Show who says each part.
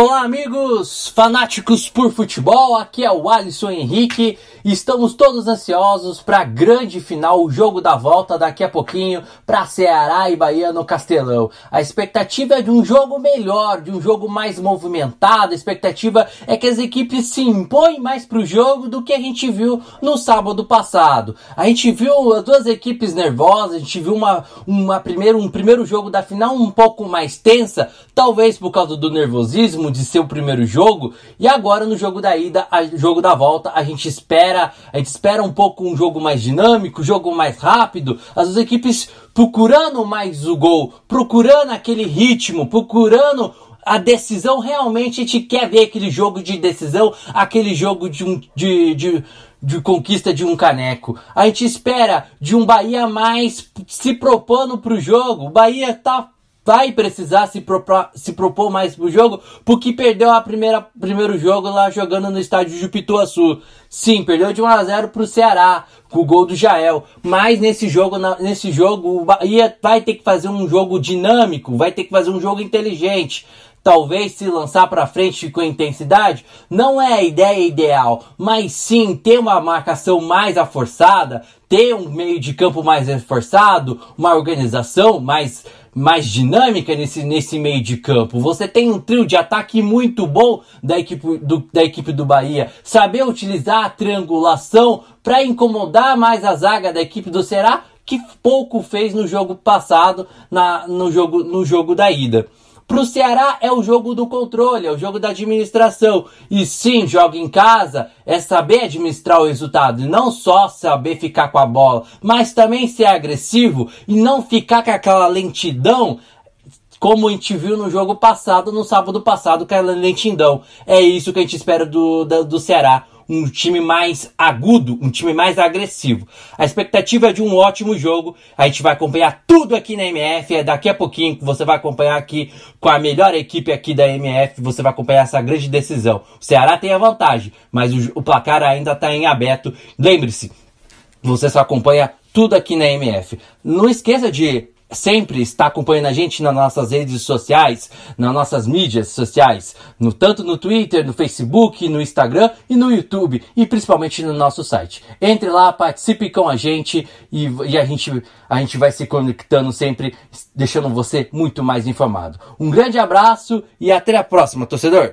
Speaker 1: Olá, amigos fanáticos por futebol. Aqui é o Alisson Henrique estamos todos ansiosos para a grande final, o jogo da volta daqui a pouquinho para Ceará e Bahia no Castelão. A expectativa é de um jogo melhor, de um jogo mais movimentado. A expectativa é que as equipes se impõem mais para o jogo do que a gente viu no sábado passado. A gente viu as duas equipes nervosas, a gente viu uma, uma primeiro, um primeiro jogo da final um pouco mais tensa, talvez por causa do nervosismo de ser o primeiro jogo. E agora no jogo da ida, a, jogo da volta, a gente espera, a gente espera um pouco um jogo mais dinâmico, jogo mais rápido. As equipes procurando mais o gol, procurando aquele ritmo, procurando a decisão realmente a gente quer ver aquele jogo de decisão, aquele jogo de um de, de, de conquista de um caneco. A gente espera de um Bahia mais se propondo para o jogo. O Bahia tá vai precisar se propor, se propor mais pro jogo, porque perdeu a primeira primeiro jogo lá jogando no estádio Jupituaçu. Sim, perdeu de 1 a 0 pro Ceará, com o gol do Jael. Mas nesse jogo, nesse jogo, o Bahia vai ter que fazer um jogo dinâmico, vai ter que fazer um jogo inteligente talvez se lançar para frente com intensidade, não é a ideia ideal, mas sim ter uma marcação mais aforçada, ter um meio de campo mais reforçado, uma organização mais mais dinâmica nesse, nesse meio de campo. Você tem um trio de ataque muito bom da equipe do, da equipe do Bahia. Saber utilizar a triangulação para incomodar mais a zaga da equipe do Ceará, que pouco fez no jogo passado, na, no, jogo, no jogo da ida. Pro Ceará é o jogo do controle, é o jogo da administração. E sim, joga em casa é saber administrar o resultado, e não só saber ficar com a bola, mas também ser agressivo e não ficar com aquela lentidão como a gente viu no jogo passado, no sábado passado, aquela lentidão. É isso que a gente espera do, do, do Ceará um time mais agudo, um time mais agressivo. A expectativa é de um ótimo jogo. A gente vai acompanhar tudo aqui na MF. É daqui a pouquinho você vai acompanhar aqui com a melhor equipe aqui da MF. Você vai acompanhar essa grande decisão. O Ceará tem a vantagem, mas o, o placar ainda está em aberto. Lembre-se, você só acompanha tudo aqui na MF. Não esqueça de sempre está acompanhando a gente nas nossas redes sociais, nas nossas mídias sociais, no, tanto no Twitter, no Facebook, no Instagram e no YouTube e principalmente no nosso site. Entre lá, participe com a gente e, e a, gente, a gente vai se conectando sempre, deixando você muito mais informado. Um grande abraço e até a próxima, torcedor!